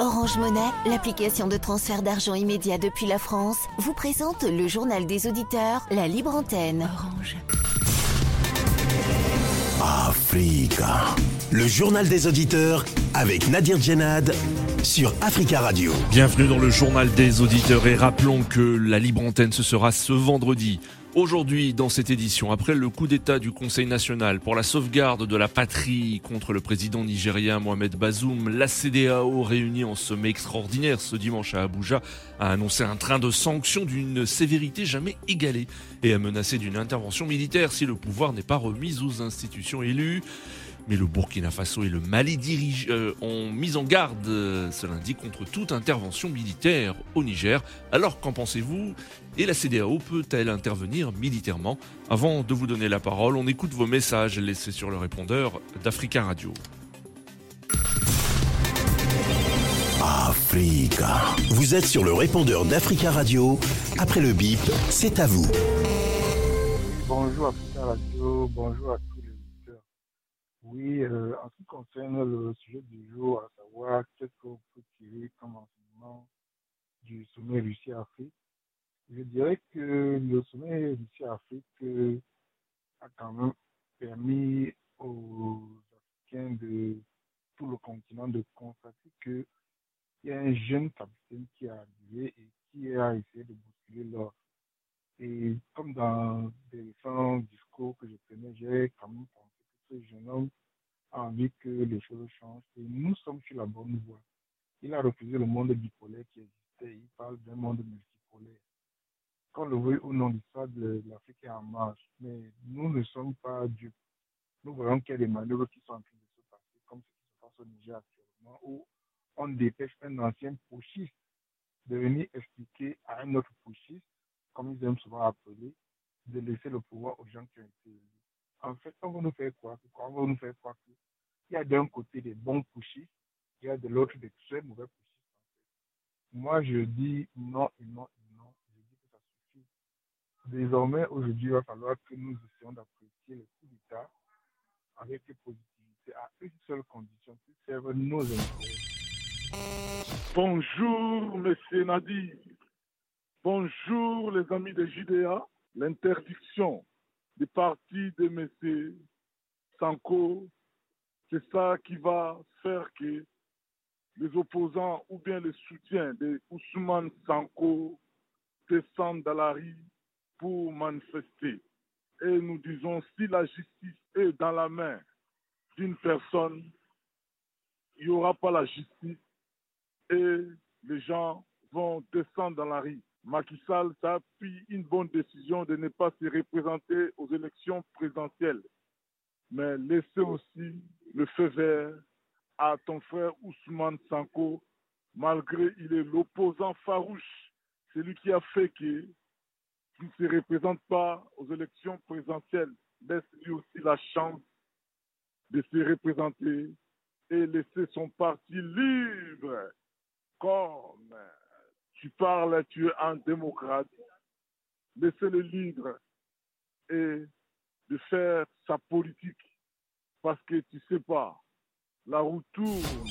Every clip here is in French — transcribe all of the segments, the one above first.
Orange Monnaie, l'application de transfert d'argent immédiat depuis la France, vous présente le journal des auditeurs, la libre antenne. Orange. Africa. Le journal des auditeurs avec Nadir Djenad sur Africa Radio. Bienvenue dans le journal des auditeurs et rappelons que la libre antenne ce sera ce vendredi Aujourd'hui, dans cette édition, après le coup d'État du Conseil national pour la sauvegarde de la patrie contre le président nigérien Mohamed Bazoum, la CDAO réunie en sommet extraordinaire ce dimanche à Abuja a annoncé un train de sanctions d'une sévérité jamais égalée et a menacé d'une intervention militaire si le pouvoir n'est pas remis aux institutions élues. Mais le Burkina Faso et le Mali dirige, euh, ont mis en garde euh, ce lundi contre toute intervention militaire au Niger. Alors qu'en pensez-vous? Et la CDAO peut-elle intervenir militairement? Avant de vous donner la parole, on écoute vos messages laissés sur le répondeur d'Africa Radio. Africa. Vous êtes sur le répondeur d'Africa Radio. Après le bip, c'est à vous. Bonjour Africa Radio, bonjour à tous oui, euh, en ce qui concerne le sujet du jour, à savoir qu'est-ce qu'on peut tirer comme enseignement du sommet Russie-Afrique, je dirais que le sommet Russie-Afrique euh, a quand même permis aux Africains de tout le continent de constater qu'il y a un jeune capitaine qui a arrivé et qui a essayé de bousculer l'ordre. Et comme dans des récents discours que je prenais, j'ai quand même pensé ce jeune homme a envie que les choses changent et nous sommes sur la bonne voie. Il a refusé le monde bipolaire qui existait, il parle d'un monde multipolaire. Quand le veut ou non, l'histoire de l'Afrique est en marche, mais nous ne sommes pas dupes. Nous voyons qu'il y a des manœuvres qui sont en train de se passer, comme ce qui se passe au Niger actuellement, où on dépêche un ancien pochiste de venir expliquer à un autre pochiste, comme ils aiment souvent appeler, de laisser le pouvoir aux gens qui ont été élus en fait, on va nous faire croire, on va nous faire croire qu'il y a d'un côté des bons pushistes, il y a de l'autre des très mauvais pushistes. Moi, je dis non et non et non. Je dis que ça suffit. Désormais, aujourd'hui, il va falloir que nous essayions d'apprécier les coups d'État avec positivité à une seule condition, qui serve nos intérêts. Bonjour, monsieur Nadir. Bonjour, les amis de JDA. L'interdiction des partis de M. Sanko, c'est ça qui va faire que les opposants ou bien les soutiens de Ousmane Sanko descendent dans la rue pour manifester. Et nous disons, si la justice est dans la main d'une personne, il n'y aura pas la justice et les gens vont descendre dans la rue. Macky Sall a pris une bonne décision de ne pas se représenter aux élections présidentielles, mais laisser aussi le feu vert à ton frère Ousmane Sanko, malgré il est l'opposant farouche, celui qui a fait qu'il ne se représente pas aux élections présidentielles. Laisse lui aussi la chance de se représenter et laisser son parti libre comme tu parles, tu es un démocrate. Laissez-le libre et de faire sa politique parce que tu sais pas, la roue tourne.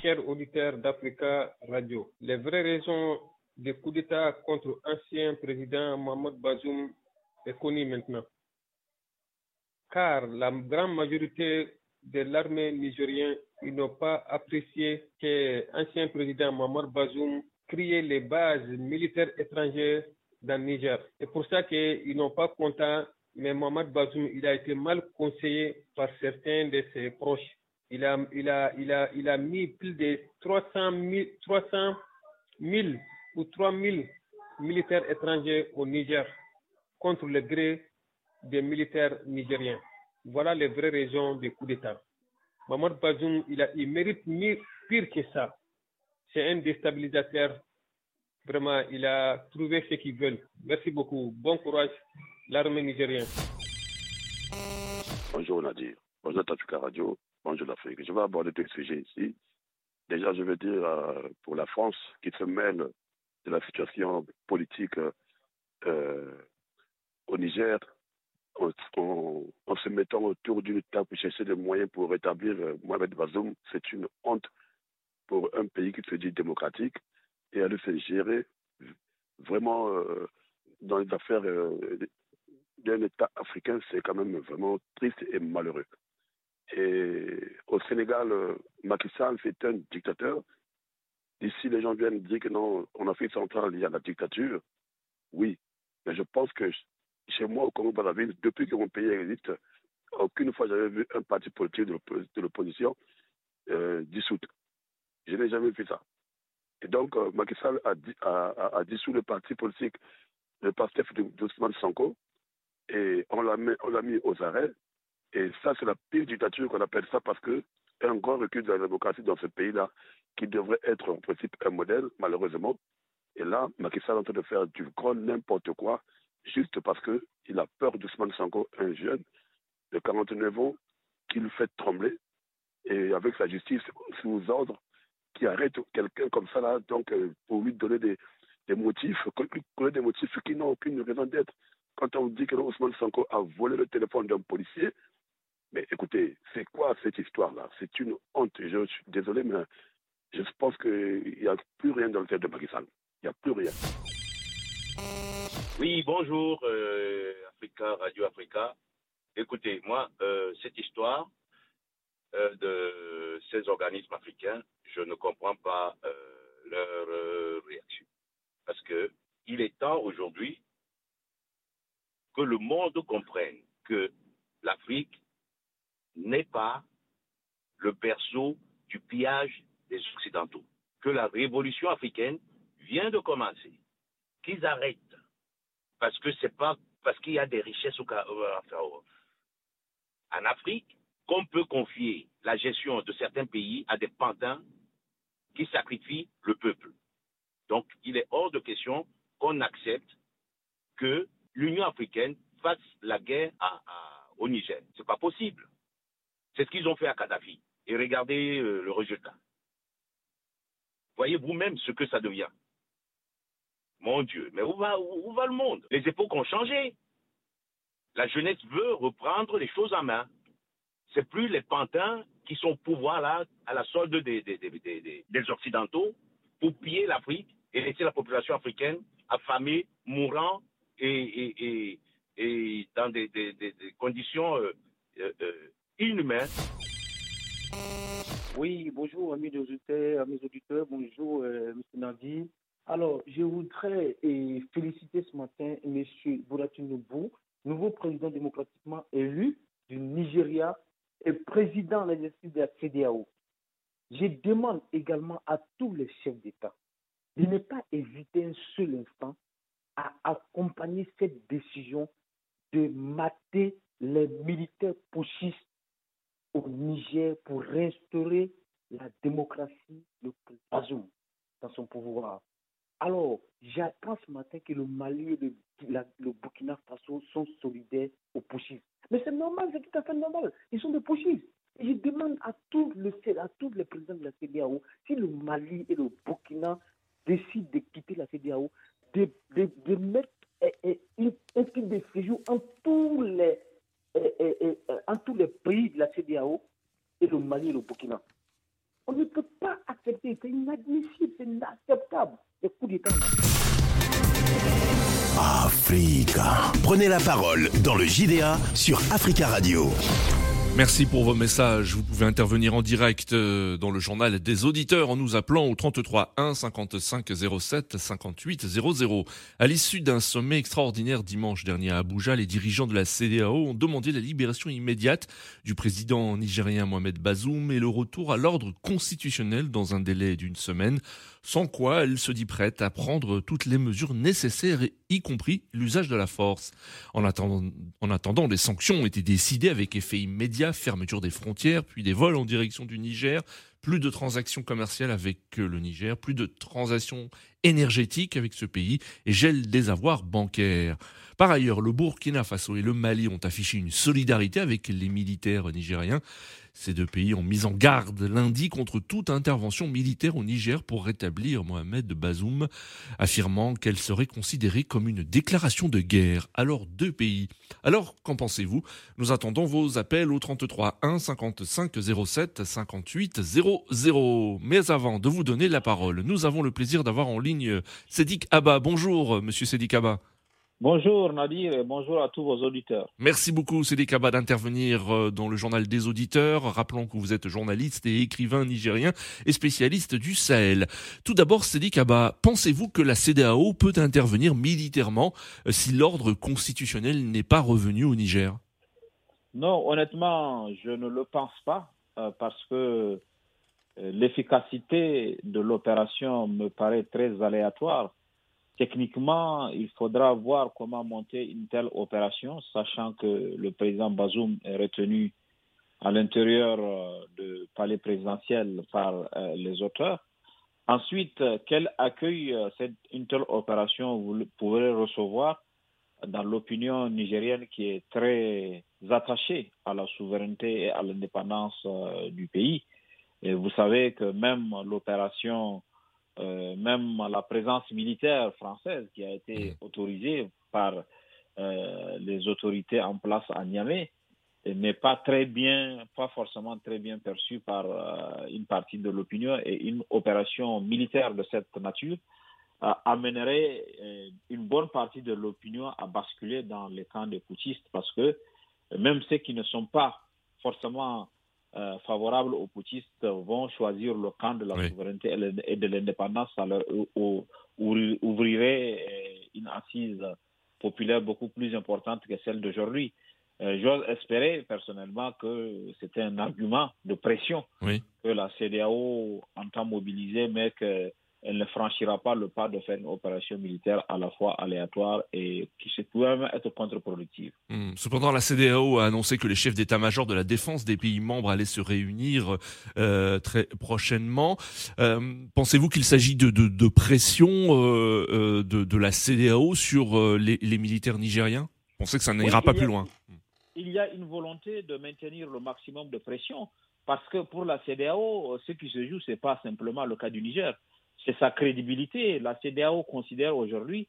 Chers auditeurs d'Africa Radio, les vraies raisons des coups d'État contre l'ancien président Mohamed Bazoum est connues maintenant. Car la grande majorité de l'armée nigérienne, ils n'ont pas apprécié que l'ancien président Mohamed Bazoum crée les bases militaires étrangères dans le Niger. C'est pour ça qu'ils n'ont pas content, mais Mohamed Bazoum, il a été mal conseillé par certains de ses proches. Il a, mis plus de 300 000, 300 000 ou 3 000 militaires étrangers au Niger contre le gré des militaires nigériens. Voilà les vraies raisons des coups d'État. Mahmoud Bazoum, il, a, il mérite mieux, pire que ça. C'est un déstabilisateur. Vraiment, il a trouvé ce qu'il veut. Merci beaucoup. Bon courage, l'armée nigérienne. Bonjour Nadir. Bonjour Tafika Radio. Bonjour l'Afrique. Je vais aborder deux sujets ici. Déjà, je veux dire euh, pour la France qui se mêle de la situation politique euh, au Niger, en, se mettant autour d'une table pour chercher des moyens pour rétablir euh, Mohamed Bazoum, c'est une honte se dit démocratique et elle se gérer vraiment euh, dans les affaires euh, d'un État africain, c'est quand même vraiment triste et malheureux. Et au Sénégal, euh, Macky Sall, c'est un dictateur. Ici, les gens viennent dire que non, en Afrique centrale, il y a la dictature. Oui, mais je pense que chez moi, au Congo-Brazzaville, depuis que mon pays existe, aucune fois j'avais vu un parti politique de l'opposition euh, dissoute. Je n'ai jamais vu ça. Et donc, euh, Macky Sall a, a, dissous le parti politique, le parti d'Ousmane Sanko, et on l'a mis, mis aux arrêts. Et ça, c'est la pire dictature qu'on appelle ça parce que un grand recul de la démocratie dans ce pays-là, qui devrait être en principe un modèle, malheureusement. Et là, Macky Sall est en train de faire du grand n'importe quoi, juste parce qu'il a peur d'Ousmane Sanko, un jeune de 49 ans, qui le fait trembler, et avec sa justice sous ordre, qui arrête quelqu'un comme ça, là, donc, euh, pour lui donner des, des motifs, des motifs qui n'ont aucune raison d'être. Quand on dit que Ousmane Sanko a volé le téléphone d'un policier, mais écoutez, c'est quoi cette histoire-là? C'est une honte. Je, suis désolé, mais je pense qu'il n'y a plus rien dans le tête de Macky Il n'y a plus rien. Oui, bonjour, euh, Radio Africa. Écoutez, moi, euh, cette histoire euh, de ces organismes africains, je ne comprends pas leur réaction. Parce que il est temps aujourd'hui que le monde comprenne que l'Afrique n'est pas le berceau du pillage des Occidentaux, que la révolution africaine vient de commencer, qu'ils arrêtent, parce que c'est pas parce qu'il y a des richesses au, en Afrique qu'on peut confier la gestion de certains pays à des pantins qui sacrifient le peuple. Donc, il est hors de question qu'on accepte que l'Union africaine fasse la guerre au Niger. Ce n'est pas possible. C'est ce qu'ils ont fait à Kadhafi. Et regardez euh, le résultat. Voyez vous-même ce que ça devient. Mon Dieu, mais où va, le monde? Les époques ont changé. La jeunesse veut reprendre les choses en main. C'est plus les pantins qui sont au pouvoir là, à la solde des, Occidentaux, pour piller l'Afrique et laisser la population africaine affamée, mourant et, dans des, conditions euh, euh, euh inhumain. Oui, bonjour amis auditeurs, amis auditeurs, bonjour M. Nadi. Alors, je voudrais et féliciter ce matin M. Bouratinubu, nouveau président démocratiquement élu du Nigeria et président de l'exercice de la CDAO. Je demande également à tous les chefs d'État de ne pas hésiter un seul instant à accompagner cette décision de mater les militaires pushistes au Niger pour restaurer la démocratie de Bazoum dans son pouvoir. Alors, j'attends ce matin que le Mali et le, Burkina Faso sont solidaires aux pushistes. Mais c'est normal, c'est tout à fait normal. Ils sont des pushistes. Et je demande à tous, tous les présidents de la CDAO, si le Mali et le Burkina décident de quitter la CDAO, de, de, mettre eh, eh, un type de séjour en tous les et, en tous les pays de la CDAO et le Mali et le Burkina. On ne peut pas accepter, c'est inadmissible, c'est inacceptable. Les coups d'État. Africa. Prenez la parole dans le JDA sur Africa Radio. Merci pour vos messages. Vous pouvez intervenir en direct euh, dans le journal des auditeurs en nous appelant au 33 1 55 07 58 00. À l'issue d'un sommet extraordinaire dimanche dernier à Abuja, les dirigeants de la CDAO ont demandé la libération immédiate du président nigérien Mohamed Bazoum et le retour à l'ordre constitutionnel dans un délai d'une semaine sans quoi elle se dit prête à prendre toutes les mesures nécessaires, y compris l'usage de la force. En attendant, en attendant, les sanctions ont été décidées avec effet immédiat, fermeture des frontières, puis des vols en direction du Niger, plus de transactions commerciales avec le Niger, plus de transactions énergétique avec ce pays et gèle des avoirs bancaires. Par ailleurs, le Burkina Faso et le Mali ont affiché une solidarité avec les militaires nigériens. Ces deux pays ont mis en garde lundi contre toute intervention militaire au Niger pour rétablir Mohamed Bazoum, affirmant qu'elle serait considérée comme une déclaration de guerre à leurs deux pays. Alors, qu'en pensez-vous? Nous attendons vos appels au 33 1 55 07 58 00. Mais avant de vous donner la parole, nous avons le plaisir d'avoir en ligne Sédic Abba. Bonjour, monsieur Sédic Abba. Bonjour Nadir et bonjour à tous vos auditeurs. Merci beaucoup Cédric Kaba d'intervenir euh, dans le journal des auditeurs. Rappelons que vous êtes journaliste et écrivain nigérien et spécialiste du Sahel. Tout d'abord Cédric Kaba, pensez-vous que la CDAO peut intervenir militairement euh, si l'ordre constitutionnel n'est pas revenu au Niger? Non, honnêtement, je ne le pense pas euh, parce que l'efficacité de l'opération me paraît très aléatoire Techniquement, il faudra voir comment monter une telle opération, sachant que le président Bazoum est retenu à l'intérieur euh, du palais présidentiel par euh, les auteurs. Ensuite, quel accueil euh, cette, une telle opération vous pourrez recevoir dans l'opinion nigérienne qui est très attachée à la souveraineté et à l'indépendance du pays? Et vous savez que même l'opération euh, même la présence militaire française qui a été mmh. autorisée par euh, les autorités en place à Niamey n'est pas très bien, pas forcément très bien perçue par euh, une partie de l'opinion et une opération militaire de cette nature amènerait une bonne partie de l'opinion à basculer dans les camps des putschistes parce que même ceux qui ne sont pas forcément euh, favorables aux putschistes vont choisir le camp de la souveraineté et de l'indépendance, ça leur ouvrirait euh, une assise populaire beaucoup plus importante que celle d'aujourd'hui. Euh, j'ose espérer personnellement que c'était un argument de pression que la CDAO entend mobiliser, mais que elle ne franchira pas le pas de faire une opération militaire à la fois aléatoire et qui se peut même être contre-productive. Hmm. Cependant, la CDAO a annoncé que les chefs d'état-major de la défense des pays membres allaient se réunir euh, très prochainement. Euh, pensez-vous qu'il s'agit de, de, de, pression euh, de, de, la CDAO sur les, les, militaires nigériens? Pensez que ça n'ira pas plus loin Il y a une volonté de maintenir le maximum de pression parce que pour la CDAO, ce qui se joue, ce n'est pas simplement le cas du Niger c'est sa crédibilité. La CDAO considère aujourd'hui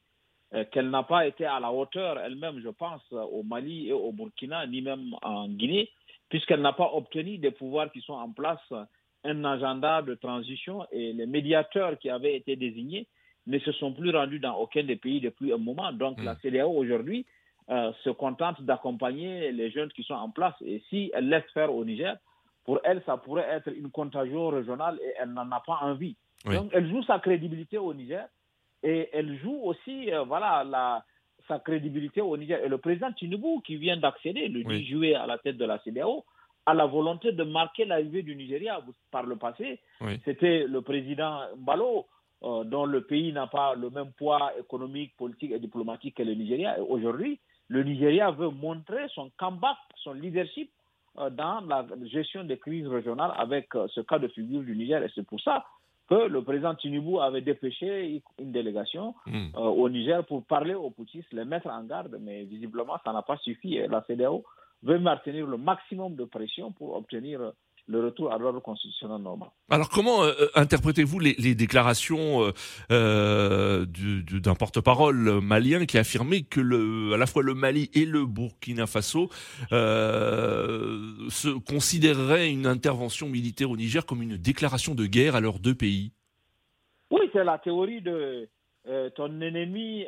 euh, qu'elle n'a pas été à la hauteur elle-même, je pense, au Mali et au Burkina, ni même en Guinée, puisqu'elle n'a pas obtenu des pouvoirs qui sont en place, un agenda de transition et les médiateurs qui avaient été désignés ne se sont plus rendus dans aucun des pays depuis un moment. Donc la hmm. CDAO aujourd'hui euh, se contente d'accompagner les jeunes qui sont en place. Et si elle laisse faire au Niger, pour elle, ça pourrait être une contagion régionale et elle n'en a pas envie. Donc, elle joue sa crédibilité au Niger et elle joue aussi, euh, voilà, la, sa crédibilité au Niger. Et le président Tinubu, qui vient d'accéder le 10 juillet à la tête de la CDAO, a la volonté de marquer l'arrivée du Nigeria. Par le passé, c'était le président Mbalo, euh, dont le pays n'a pas le même poids économique, politique et diplomatique que le Nigeria. Et aujourd'hui, le Nigeria veut montrer son comeback, son leadership euh, dans la gestion des crises régionales avec ce cas de figure du Niger. Et c'est pour ça que le président Tinubu avait dépêché une délégation hmm. euh, au Niger pour parler aux poutistes, les mettre en garde, mais visiblement ça n'a pas suffi. la CDAO veut maintenir le maximum de pression pour obtenir le retour à l'ordre constitutionnel normal. Alors comment euh, euh, interprétez-vous les, déclarations euh, d'un porte-parole malien qui a affirmé que le, à la fois le Mali et le Burkina Faso se considéreraient une intervention militaire au Niger comme une déclaration de guerre à leurs deux pays? Oui, c'est la théorie de ton ennemi,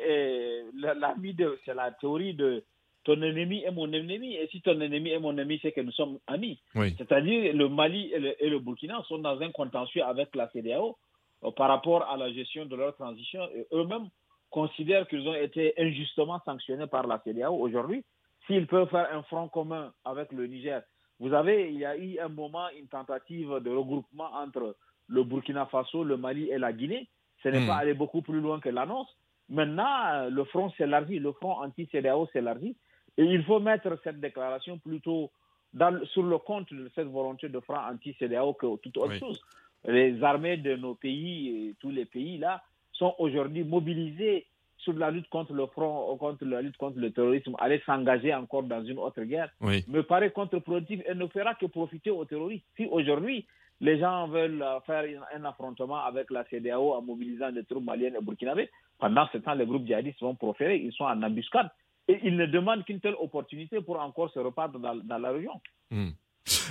l'ami de, c'est la théorie de ton ennemi est mon ennemi, et si ton ennemi est mon ennemi, c'est que nous sommes amis. C'est-à-dire le Mali et le, Burkina sont dans un contentieux avec la CDAO euh, par rapport à la gestion de leur transition, eux-mêmes considèrent qu'ils ont été injustement sanctionnés par la CDAO aujourd'hui. S'ils peuvent faire un front commun avec le Niger, vous avez, il y a eu un moment une tentative de regroupement entre le Burkina Faso, le Mali et la Guinée. Ce n'est hmm. pas allé beaucoup plus loin que l'annonce. Maintenant, le front s'élargit, le front anti-CDAO s'élargit. Et il faut mettre cette déclaration plutôt dans, sur le compte de cette volonté de franc anti-CDAO que toute autre chose. Les armées de nos pays, et tous les pays là, sont aujourd'hui mobilisés sur la lutte contre le front, contre la lutte contre le terrorisme, aller s'engager encore dans une autre guerre, me paraît contre-productif et ne fera que profiter aux terroristes. Si aujourd'hui, les gens veulent faire un affrontement avec la CDAO en mobilisant des troupes maliennes et burkinabés, pendant ce temps, les groupes djihadistes vont proférer, ils sont en embuscade. Et ils ne demandent qu'une telle opportunité pour encore se repartir dans, la région. Hmm.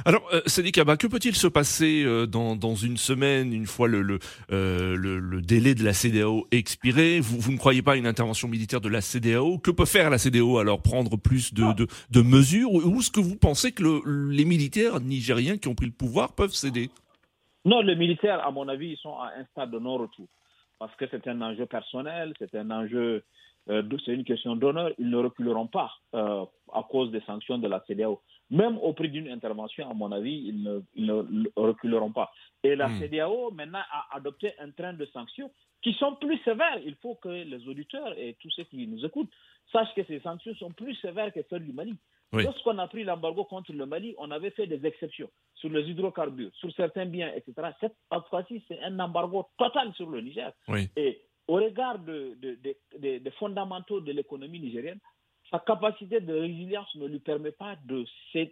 Alors, euh, Sadi Kaba, que peut-il se passer euh, dans, dans, une semaine, une fois le, le, euh, le, le, délai de la CDAO expiré? Vous, vous, ne croyez pas à une intervention militaire de la CDAO Que peut faire la CDAO alors Prendre plus de, de, de mesures? Ou est-ce que vous pensez que les militaires nigériens qui ont pris le pouvoir peuvent céder? Non, les militaires, à mon avis, ils sont à un stade de non-retour. Parce que c'est un enjeu personnel, c'est un enjeu euh, c'est une question d'honneur, ils ne reculeront pas euh, à cause des sanctions de la CDAO. Même au prix d'une intervention, à mon avis, ils ne, ils ne reculeront pas. Et la hmm. CDAO, maintenant, a adopté un train de sanctions qui sont plus sévères. Il faut que les auditeurs et tous ceux qui nous écoutent sachent que ces sanctions sont plus sévères que celles du Mali. Lorsqu'on a pris l'embargo contre le Mali, on avait fait des exceptions sur les hydrocarbures, sur certains biens, etc. Cette fois-ci, c'est un embargo total sur le Niger. Et au regard des fondamentaux de l'économie nigérienne, sa capacité de résilience ne lui permet pas de,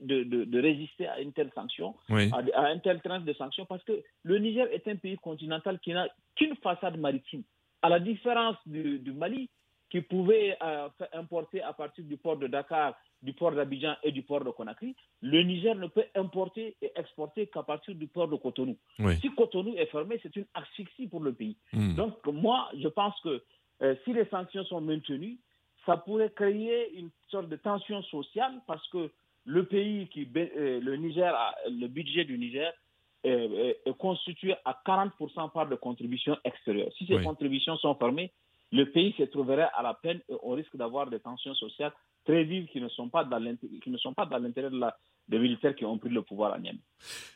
de, résister à une telle sanction, à, un tel train de sanctions, parce que le Niger est un pays continental qui n'a qu'une façade maritime. À la différence du, Mali, qui pouvait euh, importer à partir du port de Dakar, du port d'Abidjan et du port de Conakry, le Niger ne peut importer et exporter qu'à partir du port de Cotonou. Si Cotonou est fermé, c'est une asphyxie pour le pays. Hmm. Donc moi, je pense que euh, si les sanctions sont maintenues, ça pourrait créer une sorte de tension sociale parce que le pays qui, euh, le Niger, le budget du Niger est, constitué à 40% par de contributions extérieures. Si ces contributions sont fermées, le pays se trouverait à la peine et on risque d'avoir des tensions sociales très vives qui ne sont pas dans l'intérêt de la, des militaires qui ont pris le pouvoir à Niamey.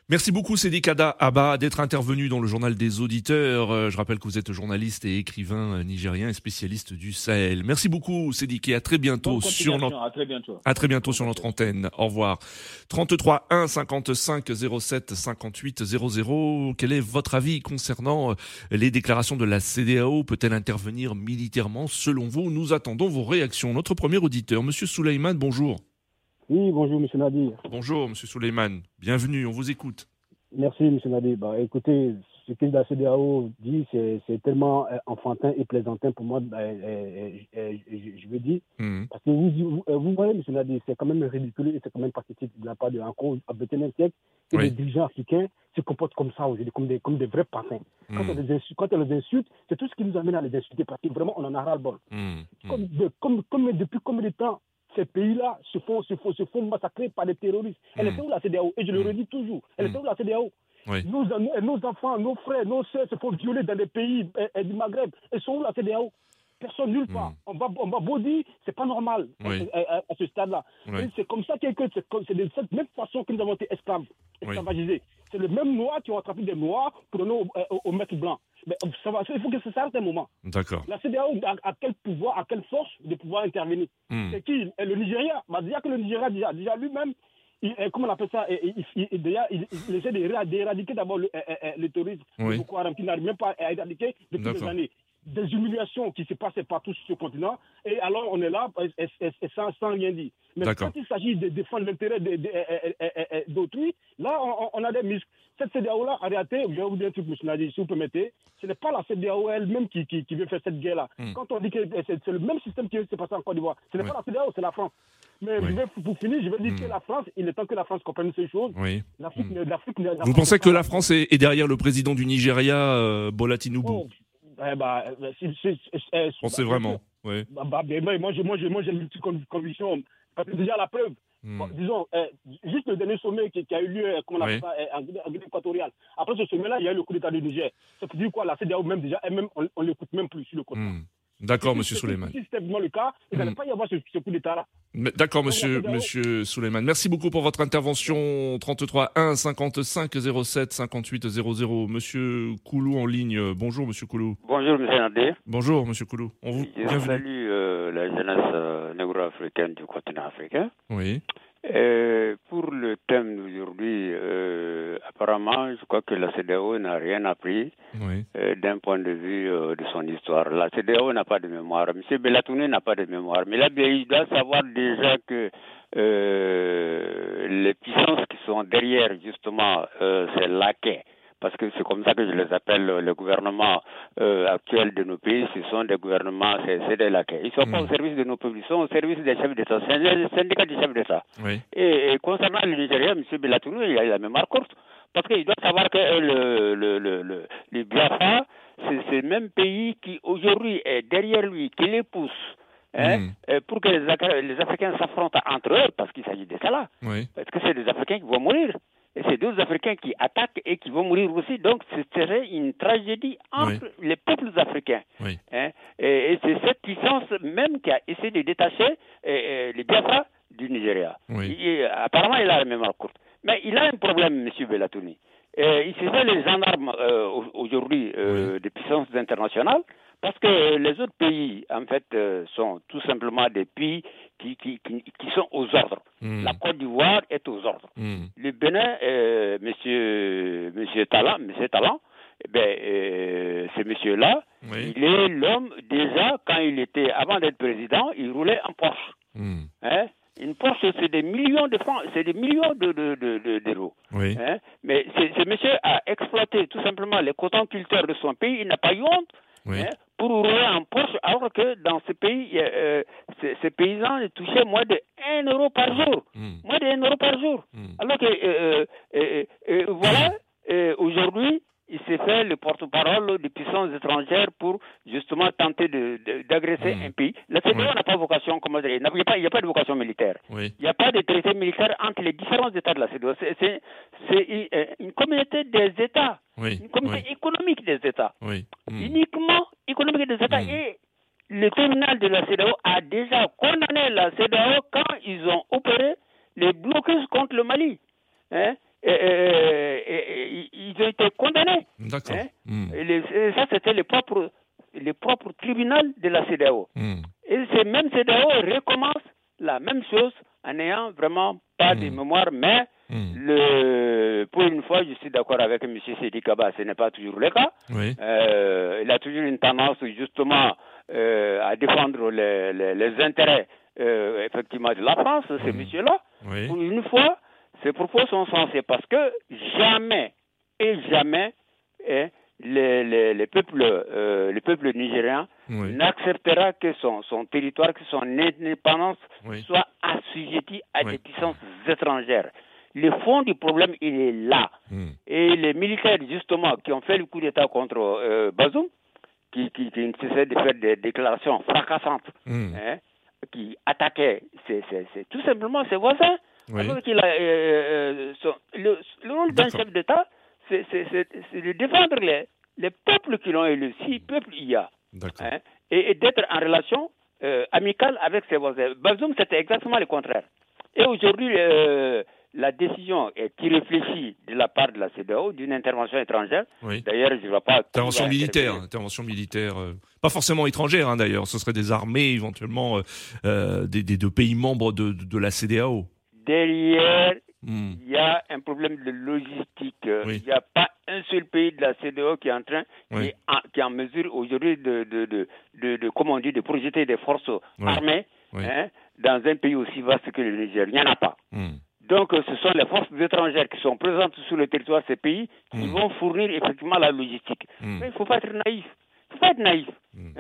Merci beaucoup Sédikada Abba d'être intervenu dans le journal des auditeurs. Euh, je rappelle que vous êtes journaliste et écrivain nigérien et spécialiste du Sahel. Merci beaucoup Sédik et à très bientôt sur notre à très bientôt. À très bientôt sur notre antenne. Au revoir. 33 1 55 07 58 00. Quel est votre avis concernant euh, les déclarations de la CDAO Peut-elle intervenir militairement? Selon vous Nous attendons vos réactions. Notre premier auditeur, Monsieur Souleyman, bonjour. Oui, bonjour, M. Nadir. Bonjour, M. Souleyman. Bienvenue, on vous écoute. Merci, M. Nadir. Bah, écoutez, ce que la CDAO dit, c'est tellement euh, enfantin et plaisantin pour moi, bah, euh, euh, je, veux dire. Hmm. Parce que vous, vous, voyez, M. Nadir, c'est quand même ridicule et c'est quand même pathétique de la part de encore au XXIe siècle que les dirigeants africains se comportent comme ça aujourd'hui, comme des, comme des vrais patins. Quand, hmm. on les insulte, quand on les insulte, c'est tout ce qui nous amène à les insulter parce que vraiment, on en a ras-le-bol. Hmm. Comme, comme, comme, depuis combien de temps ces pays-là se font, se, font, se font massacrer par des terroristes. Elle était où la CDAO Et je le redis toujours, elle était où la CDAO nos, enfants, nos frères, nos soeurs se font violer dans des pays eh, eh, du Maghreb. Ils sont où la CDAO Personne, nulle part. On va, on va beau dire, c'est pas normal à, ce stade-là. C'est comme ça que c'est de cette même façon que nous avons été esclaves, esclavagisés. C'est le même noir qui ont attrapé des noirs pour donner au, au, maître blanc. Mais ça va, il faut que ça s'arrête un moment. D'accord. La CDAO a, quel pouvoir, à quelle force de pouvoir intervenir? Hmm. C'est qui? Le Nigeria. Bah, déjà que le Nigeria, déjà, déjà lui-même, il, comment on appelle ça? Il, il, déjà, il, essaie d'éradiquer d'abord le, le, terrorisme, oui. le qui n'arrive même pas à éradiquer depuis des années des humiliations qui se passaient partout sur ce continent, et alors on est là sans, sans rien dire. Mais quand il s'agit de défendre l'intérêt d'autrui, là on, a des muscles. Cette CDAO-là, en réalité, je vais vous dire un truc, M. Nadi, si vous permettez, ce n'est pas la CDAO elle-même qui, qui, veut faire cette guerre-là. Hmm. Quand on dit que c'est le même système qui se passer en Côte d'Ivoire, ce n'est pas la CDAO, c'est la France. Mais pour finir, je vais dire hmm. que la France, il est temps que la France comprenne ces choses. Oui. Hmm. Vous pensez que la France est, derrière le président du Nigeria, euh, Bola Tinubu? Oh, eh bah, On sait vraiment. Oui. Bah, bah, moi, j'ai moi, moi, une petite conviction. Déjà, la preuve, hmm. disons, euh, juste le dernier sommet qui, a eu lieu euh, comment oui. ça, euh, en Guinée équatoriale. Après ce sommet-là, il y a eu le coup d'État du Niger. Ça veut dire quoi La CDAO, même déjà, on ne l'écoute même plus sur le côté. Hmm. D'accord, Monsieur Souleymane. Si c'était vraiment le cas, il n'allait hmm. pas y avoir ce, coup d'État-là. D'accord, Monsieur, Monsieur Souleymane. Merci beaucoup pour votre intervention. 33 1 55 07 58 00. Monsieur Koulou en ligne. Bonjour, Monsieur Koulou. Bonjour, Monsieur Nadé. Bonjour, Monsieur Koulou. On vous Je salue euh, la jeunesse euh, négro-africaine du continent africain. Oui. Euh, pour le thème d'aujourd'hui, euh, apparemment, je crois que la CDAO n'a rien appris euh, d'un point de vue de son histoire. La CDAO n'a pas de mémoire. M. Bellatouné n'a pas de mémoire. Mais là, il doit savoir déjà que les puissances qui sont derrière, justement, c'est laquais parce que c'est comme ça que je les appelle le gouvernement euh, actuel de nos pays, ce sont des gouvernements, c'est des laquais. Ils ne sont pas au mm. service de nos peuples, ils sont au service des chefs d'État, c'est un syndicat des chefs d'État. Et, concernant le Nigeria, M. Bellatounou, il a la mémoire courte, parce qu'il doit savoir que le, le, le, le, le Biafra, c'est ce même pays qui aujourd'hui est derrière lui, qui les pousse. Hein, mm. euh, pour que les, les Africains s'affrontent entre eux, parce qu'il s'agit de ça là. Parce que c'est des Africains qui vont mourir. Et c'est deux Africains qui attaquent et qui vont mourir aussi. Donc, ce serait une tragédie entre les peuples africains. Hein? Et, c'est cette puissance même qui a essayé de détacher les Biafra du Nigeria. apparemment, il a la mémoire courte. Mais il a un problème, M. Bellatouni. il se fait les gendarmes euh, aujourd'hui euh, des puissances internationales parce que les autres pays, en fait, euh, sont tout simplement des pays qui, qui, qui, sont aux ordres. Hmm. La Côte d'Ivoire est aux ordres. Hmm. Le Bénin, euh, monsieur, monsieur Talent, monsieur Talent, eh ben, euh, ce monsieur-là, il est l'homme, déjà, quand il était, avant d'être président, il roulait en Porsche. Hmm. Hein? Une Porsche, c'est des millions de francs, c'est des millions d'euros. De, de, de, oui. hein? Mais ce monsieur a exploité tout simplement les cotonculteurs de son pays, il n'a pas eu honte. Hein, pour rouler en poche, alors que dans ce pays, euh, ces, paysans touchaient moins de 1 euro par jour. Hmm. Moins de 1 euro par jour. Hmm. Alors que, euh, euh, voilà, aujourd'hui, il s'est fait le porte-parole des puissances étrangères pour justement tenter d'agresser de, hmm. un pays. La CEDEAO n'a pas vocation, comment dire, il n'y a, pas, a pas de vocation militaire. Il n'y a pas de traité militaire entre les différents États de la CEDEAO. C'est une communauté des États, une communauté économique des États. Uniquement économique des États. Et le tribunal de la CEDEAO a déjà condamné la CEDEAO quand ils ont opéré les blocus contre le Mali. Hein? et, ils ont été condamnés. D'accord. Hein? Hmm. Et, ça, c'était le propre, le propre tribunal de la CDAO. Hmm. Et ces mêmes CDAO recommencent la même chose en n'ayant vraiment pas de hmm. mémoire, mais le, pour une fois, je suis d'accord avec M. Sidi Kaba, ce n'est pas toujours le cas. Euh, il a toujours une tendance justement euh, à défendre les, les, intérêts euh, effectivement de la France, ces messieurs-là. Pour une fois, ces propos sont censés parce que jamais et jamais les, les, peuples, euh, les peuples nigériens n'acceptera que son, son, territoire, que son indépendance soit assujetti à des puissances étrangères. Le fond du problème, il est là. Hmm. Et les militaires, justement, qui ont fait le coup d'État contre euh, Bazoum, qui, qui, qui de faire des déclarations fracassantes, hmm. hein, qui attaquaient tout simplement ses voisins, oui. qu'il a, euh, euh, le, rôle d'un chef d'État, c'est de défendre les, les peuples qui l'ont élu. Si peuple il y a. Hein, et, d'être en relation euh, amicale avec ses voisins. Bazoum, c'était exactement le contraire. Et aujourd'hui, la décision est irréfléchie de la part de la CDAO d'une intervention étrangère. D'ailleurs, je ne vois pas. Intervention militaire, intervention militaire, pas forcément étrangère hein, d'ailleurs. Ce serait des armées éventuellement des, des, deux pays membres de, de la CDAO derrière, hmm. il y a un problème de logistique. Il n'y a pas un seul pays de la CDO qui est en train, qui, est en, mesure aujourd'hui de, de, de projeter des forces armées hein, dans un pays aussi vaste que le Niger. Il n'y en a pas. Hmm. Donc, ce sont les forces étrangères qui sont présentes sur le territoire de ces pays qui hmm. vont fournir effectivement la logistique. Mais il ne faut pas être naïf faut pas être naïf.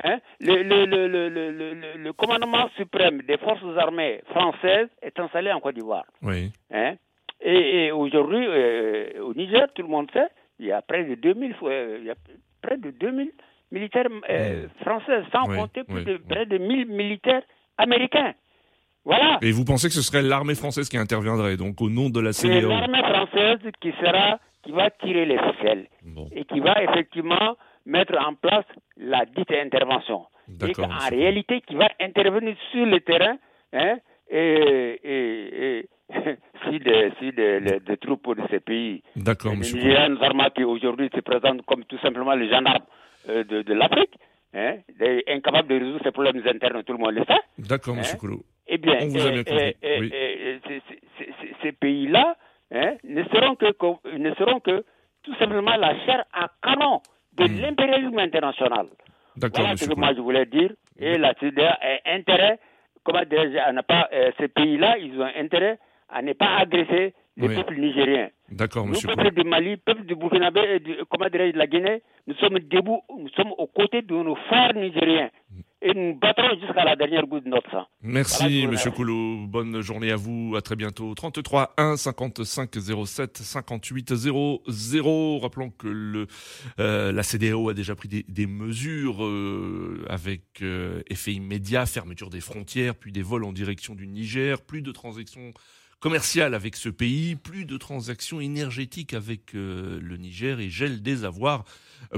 Hein? Le, le, le, le, commandement suprême des forces armées françaises est installé en Côte d'Ivoire. Oui. Hein? Et, aujourd'hui, euh, au Niger, tout le monde sait, il y a près de 2000, euh, il y a près de 2000 militaires euh, français, sans compter plus de, près de 1000 militaires américains. Voilà. Et vous pensez que ce serait l'armée française qui interviendrait, donc au nom de la CDAO C'est l'armée française qui sera, qui va tirer les ficelles et qui va effectivement mettre en place la dite intervention. Et en réalité, qui va intervenir sur le terrain hein, et, et, et si, des, si des, troupes de ces pays, D'accord, les Nigériens qui aujourd'hui se présentent comme tout simplement les gendarmes euh, de, de l'Afrique, hein, incapables de résoudre ces problèmes internes, tout le monde le sait. D'accord, M. Koulou. Eh bien, ces pays-là hein, ne, seront que, ne seront que tout simplement la chair à canon de hmm. l'impérialisme international. Voilà ce que moi je voulais dire. Et la CDA a intérêt, comment dire, pas, euh, ces pays-là, ils ont intérêt à ne pas agresser le peuple nigérien. D'accord, monsieur. Le peuple du Mali, le peuple du Burkina et du, comment de la Guinée, nous sommes debout, nous sommes aux côtés de nos frères nigériens. Et nous battrons jusqu'à la dernière goutte de notre sang. Merci, monsieur Koulou. Bonne journée à vous. À très bientôt. 33 1 55 07 58 00. Rappelons que le, euh, la CDAO a déjà pris des, mesures euh, avec euh, effet immédiat, fermeture des frontières, puis des vols en direction du Niger, plus de transactions commercial avec ce pays, plus de transactions énergétiques avec euh, le Niger et gel des avoirs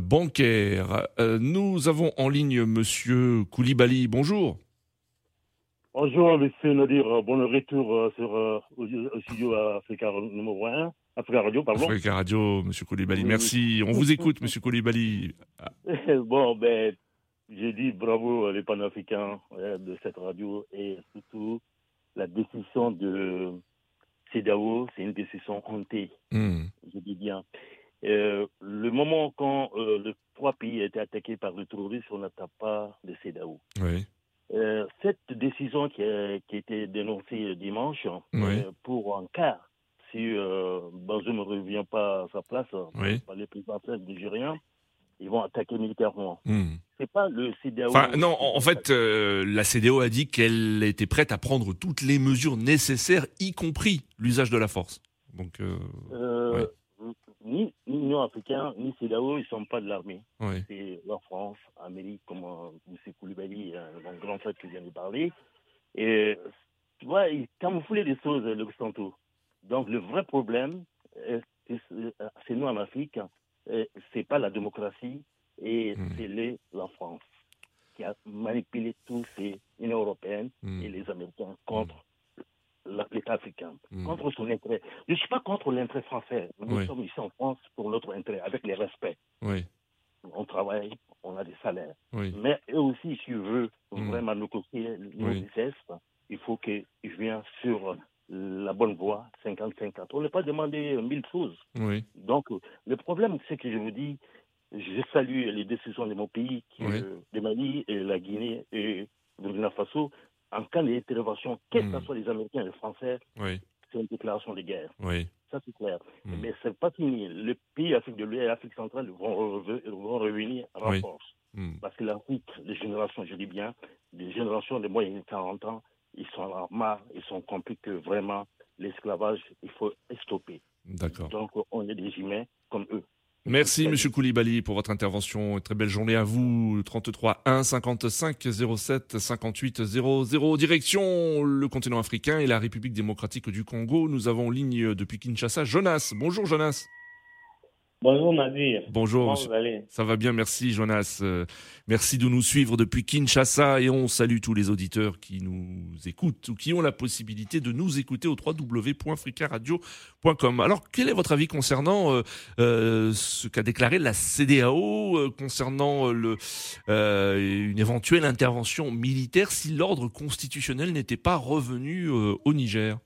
bancaires. Euh, nous avons en ligne Monsieur Koulibaly. Bonjour. Bonjour, Monsieur Nadir. Bon retour euh, sur au studio Africa numéro 1. Africa Radio, pardon. Africa Radio, Monsieur Koulibaly. Merci. On vous écoute, Monsieur Koulibaly. bon, ben, j'ai dit bravo les panafricains de cette radio et surtout la décision de CEDAO, c'est une décision hantée, hmm. je dis bien. Euh, le moment quand euh, les trois pays étaient attaqués par le terrorisme, on n'attaque pas de CEDAO. Euh, cette décision qui a, qui a, été dénoncée dimanche pour un cas, si Bazoum ne revient pas à sa place par les présidents nigériens, ils vont attaquer militairement. Hmm. C'est pas le CDAO. Enfin, non, en, fait, euh, la CDAO a dit qu'elle était prête à prendre toutes les mesures nécessaires, y compris l'usage de la force. Donc, euh, euh, ni l'Union africaine, ni CDAO, ils ne sont pas de l'armée. C'est la France, Amérique, comme M. Koulibaly, mon grand frère qui vient de parler. Et tu vois, ils camouflent des choses, l'Occidentaux. Donc, le vrai problème, c'est nous en Afrique, c'est pas la démocratie et hmm. c'est la France qui a manipulé tous ces Unions européennes hmm. et les Américains contre hmm. l'État africain, contre son intérêt. Je ne suis pas contre l'intérêt français. Nous sommes ici en France pour notre intérêt, avec les respects. On travaille, on a des salaires. Mais eux aussi, si je veux vraiment nous copier nos richesses, il faut qu'ils viennent sur la bonne voie, 50-50. On n'a pas demandé mille choses. Oui. Donc, le problème, c'est que je vous dis, je salue les décisions de mon pays, qui, de Mali, et la Guinée et Burkina Faso. En cas d'intervention, quels que hmm. soient les Américains et les Français, c'est une déclaration de guerre. Ça, c'est clair. Mais hmm. Mais c'est pas fini. Les pays d'Afrique de l'Ouest et l'Afrique centrale vont, vont revenir en force. Hmm. Parce que l'Afrique, les générations, je dis bien, les générations de moins de 40 ans, ils sont marre, ils sont compris que vraiment l'esclavage, il faut stopper. D'accord. Donc on est des humains comme eux. Merci M. Koulibaly pour votre intervention. Très belle journée à vous. 33 1 55 07 58 00. Direction le continent africain et la République démocratique du Congo. Nous avons en ligne depuis Kinshasa Jonas. Bonjour Jonas. Bonjour Nadir. Bonjour. Ça va bien, merci Jonas. Euh, merci de nous suivre depuis Kinshasa et on salue tous les auditeurs qui nous écoutent ou qui ont la possibilité de nous écouter au www.fricaradio.com. Alors, quel est votre avis concernant euh, euh, ce qu'a déclaré la CDAO concernant le, une éventuelle intervention militaire si l'ordre constitutionnel n'était pas revenu au Niger?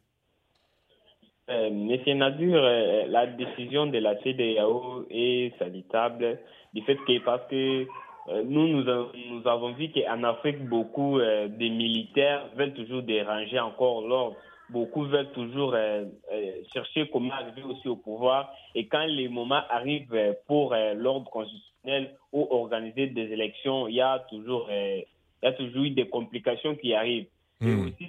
Euh, Monsieur Nadur, euh, la décision de la CDAO est salutable du fait que parce que euh, nous, nous, avons vu qu'en Afrique, beaucoup de militaires veulent toujours déranger encore l'ordre. Beaucoup veulent toujours chercher comment arriver aussi au pouvoir. Et quand les moments arrivent pour l'ordre constitutionnel ou organiser des élections, il y a il y a toujours eu des complications qui arrivent. Et hmm. aussi,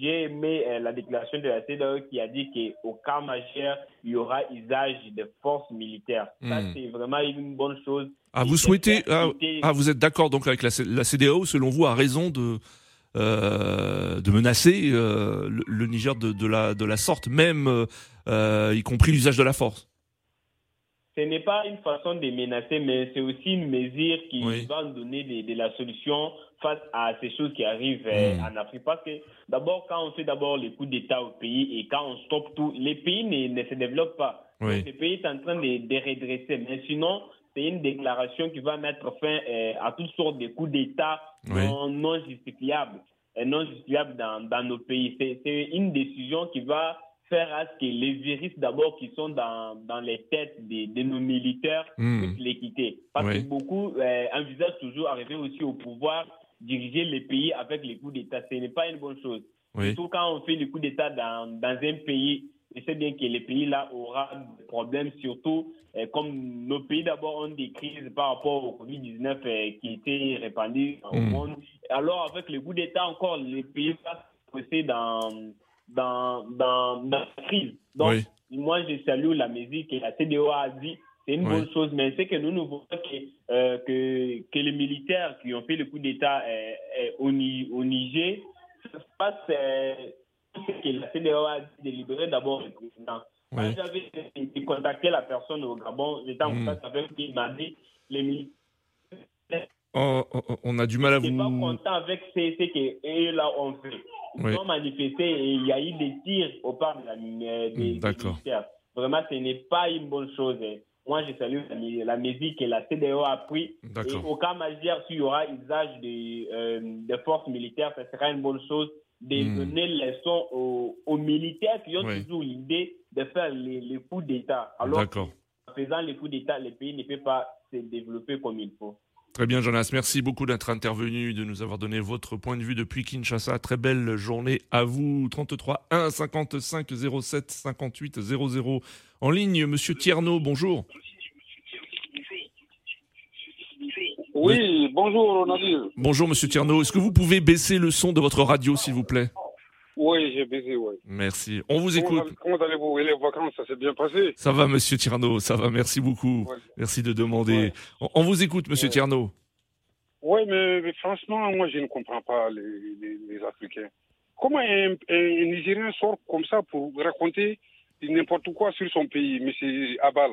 j'ai aimé euh, la déclaration de la CEDAW qui a dit qu'au cas majeur, il y aura usage de forces militaires. Ça, hmm. c'est vraiment une bonne chose. Ah, vous souhaitez. Ah, ah, vous êtes d'accord donc avec la, la CDAO, selon vous, a raison de. Euh, de menacer euh, le, Niger de, de, la, de la sorte, même y compris l'usage de la force? Ce n'est pas une façon de menacer, mais c'est aussi une mesure qui va donner de, la solution face à ces choses qui arrivent euh, hmm. en Afrique. Parce que d'abord, quand on fait d'abord les coups d'État au pays et quand on stoppe tout, les pays ne, se développent pas. le pays est en train de, de redresser. Mais sinon, c'est une déclaration qui va mettre fin euh, à toutes sortes de coups d'État non, non, justifiables. Euh, non justifiables dans, dans nos pays. C'est une décision qui va faire à ce que les virus d'abord qui sont dans, dans les têtes de, nos militaires hmm. puissent les quitter. Parce que beaucoup envisagent toujours arriver aussi au pouvoir, diriger les pays avec les coups d'État. Ce n'est pas une bonne chose. Surtout quand on fait les coups d'État dans, dans un pays, je sais bien que les pays-là aura des problèmes, surtout euh, comme nos pays d'abord ont des crises par rapport au Covid-19 euh, qui étaient répandues au hmm. monde. Alors avec les coups d'État encore, les pays vont se dans dans, dans, dans la crise. Donc, moi, je salue la musique et la CDO a dit c'est une bonne chose, mais c'est que nous nous voyons que, euh, que, que, les militaires qui ont fait le coup d'État euh, euh, au, au, Niger, ça se passe que la CDO a délibéré d'abord le président. Quand j'avais contacté la personne au Gabon, j'étais en hmm. contact avec lui, il m'a dit les militaires Oh, oh, oh, on a du mal à vous. Je suis pas content avec ce qu'eux là ont fait. Ils ont manifesté et il y a eu des tirs au part de la, euh, des, militaires. Vraiment, ce n'est pas une bonne chose. Hein. Moi, je salue la, musique que la CDO a pris. Et au cas majeur, s'il y aura usage des, euh, des forces militaires, ce sera une bonne chose de hmm. donner leçon aux, aux, militaires qui ont toujours l'idée de faire les, les coups d'État. Alors, en faisant les coups d'État, le pays ne peut pas se développer comme il faut. Très bien, Jonas. Merci beaucoup d'être intervenu, de nous avoir donné votre point de vue depuis Kinshasa. Très belle journée à vous. 33 1 55 07 58 00. En ligne, Monsieur Tierno, bonjour. Oui, bonjour Nadir. Bonjour Monsieur Tierno. Est-ce que vous pouvez baisser le son de votre radio, s'il vous plaît? Oui, j'ai baisé, oui. Merci. On vous écoute. Comment, allez-vous Et les vacances, ça s'est bien passé Ça va, monsieur Tierno, ça va, merci beaucoup. Merci de demander. On, vous écoute, monsieur Tierno. Oui, mais, franchement, moi, je ne comprends pas les, Africains. Comment un, Nigérien sort comme ça pour raconter n'importe quoi sur son pays, c'est Abba,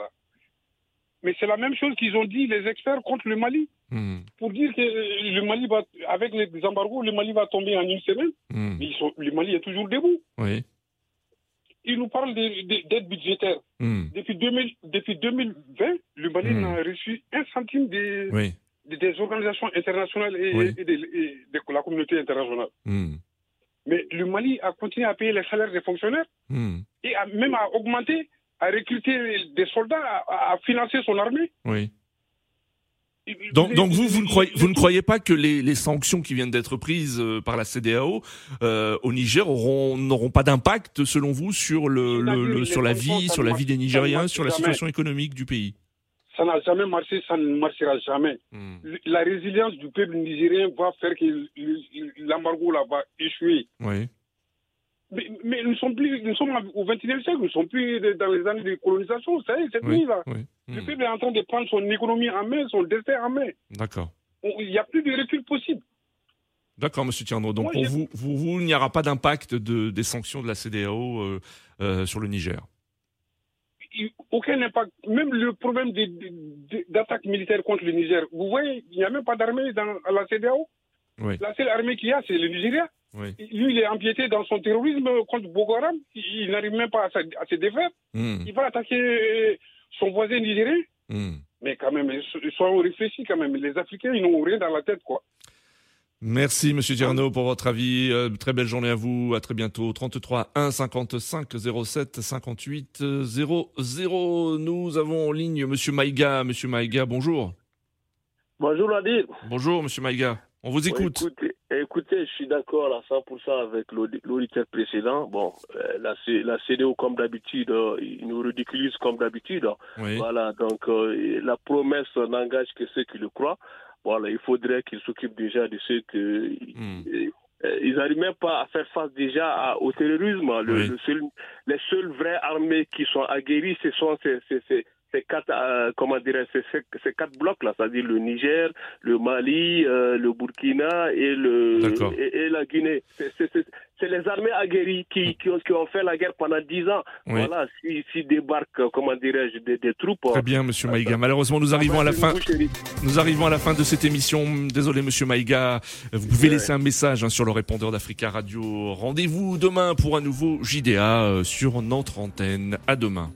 Mais c'est la même chose qu'ils ont dit, les experts, contre le Mali. Hmm. Pour dire que le Mali va, avec les embargos, le Mali va tomber en une semaine. Hmm. Mais le Mali est toujours debout. Oui. Ils nous parlent d'aide budgétaire. Hmm. Depuis, 2000, depuis 2020, le Mali n'a reçu un centime des, des, organisations internationales et, de, la communauté internationale. Mais le Mali a continué à payer les salaires des fonctionnaires et a, même à augmenter, à recruter des soldats, à, à financer son armée. Oui. Donc, donc vous, vous ne, croyez, vous ne croyez pas que les, les sanctions qui viennent d'être prises euh, par la CDAO euh, au Niger auront n'auront pas d'impact selon vous sur le, le, sur la vie, sur la vie des Nigériens, sur la situation économique du pays? Ça n'a jamais marché, ça ne marchera jamais. Hmm. La résilience du peuple nigérien va faire que l'embargo là va échouer. Oui. Mais, nous, sommes plus, nous sommes au XXIe siècle, nous ne sommes plus dans les années de colonisation. Ça y est, c'est fini là. Le hmm. peuple est en train de prendre son économie en main, son destin en main. D'accord. Il n'y a plus de recul possible. D'accord, Monsieur Tierno. Donc pour vous, vous, il n'y aura pas d'impact de, des sanctions de la CDAO euh, euh, sur le Niger? Aucun impact. Même le problème d'attaque militaire contre le Niger. Vous voyez, il n'y a même pas d'armée dans la CDAO. La seule armée qu'il y a, c'est le Nigeria. Lui, il est empiété dans son terrorisme contre Boko Haram. Il, n'arrive même pas à, se défaire. Hmm. Il va attaquer son voisin nigérien. Hmm. Mais quand même, soyons réfléchis quand même. Les Africains, ils n'ont rien dans la tête, quoi. Merci, Monsieur Tierno, pour votre avis. Euh, très belle journée à vous. À très bientôt. 33 1 55 07 58 00. Nous avons en ligne Monsieur Maïga. Monsieur Maïga, bonjour. Bonjour, Nadir. Bonjour, Monsieur Maïga. On vous écoute. écoutez, je suis d'accord à 100% avec l'auditeur précédent. Bon, euh, la, la CDO, comme d'habitude, euh, il nous ridiculise comme d'habitude. Voilà, donc euh, la promesse n'engage que ceux qui le croient. Voilà, il faudrait qu'ils s'occupent déjà de ceux que. Hmm. ils n'arrivent même pas à faire face déjà au terrorisme. Le, les seules vraies armées qui sont aguerries, ce sont ces, ces, ces quatre, euh, comment dirais ces, ces, quatre blocs là, c'est-à-dire le Niger, le Mali, euh, le Burkina et le et, la Guinée. C'est les armées aguerries qui, qui, ont, qui, ont, fait la guerre pendant dix ans. Voilà, si, si débarquent, comment dirais-je, des, des, troupes. Très bien, Monsieur euh, Maïga. Malheureusement, nous arrivons à la fin. Nous arrivons à la fin de cette émission. Désolé, Monsieur Maïga. Vous pouvez laisser un message hein, sur le répondeur d'Africa Radio. Rendez-vous demain pour un nouveau JDA sur notre antenne. À demain.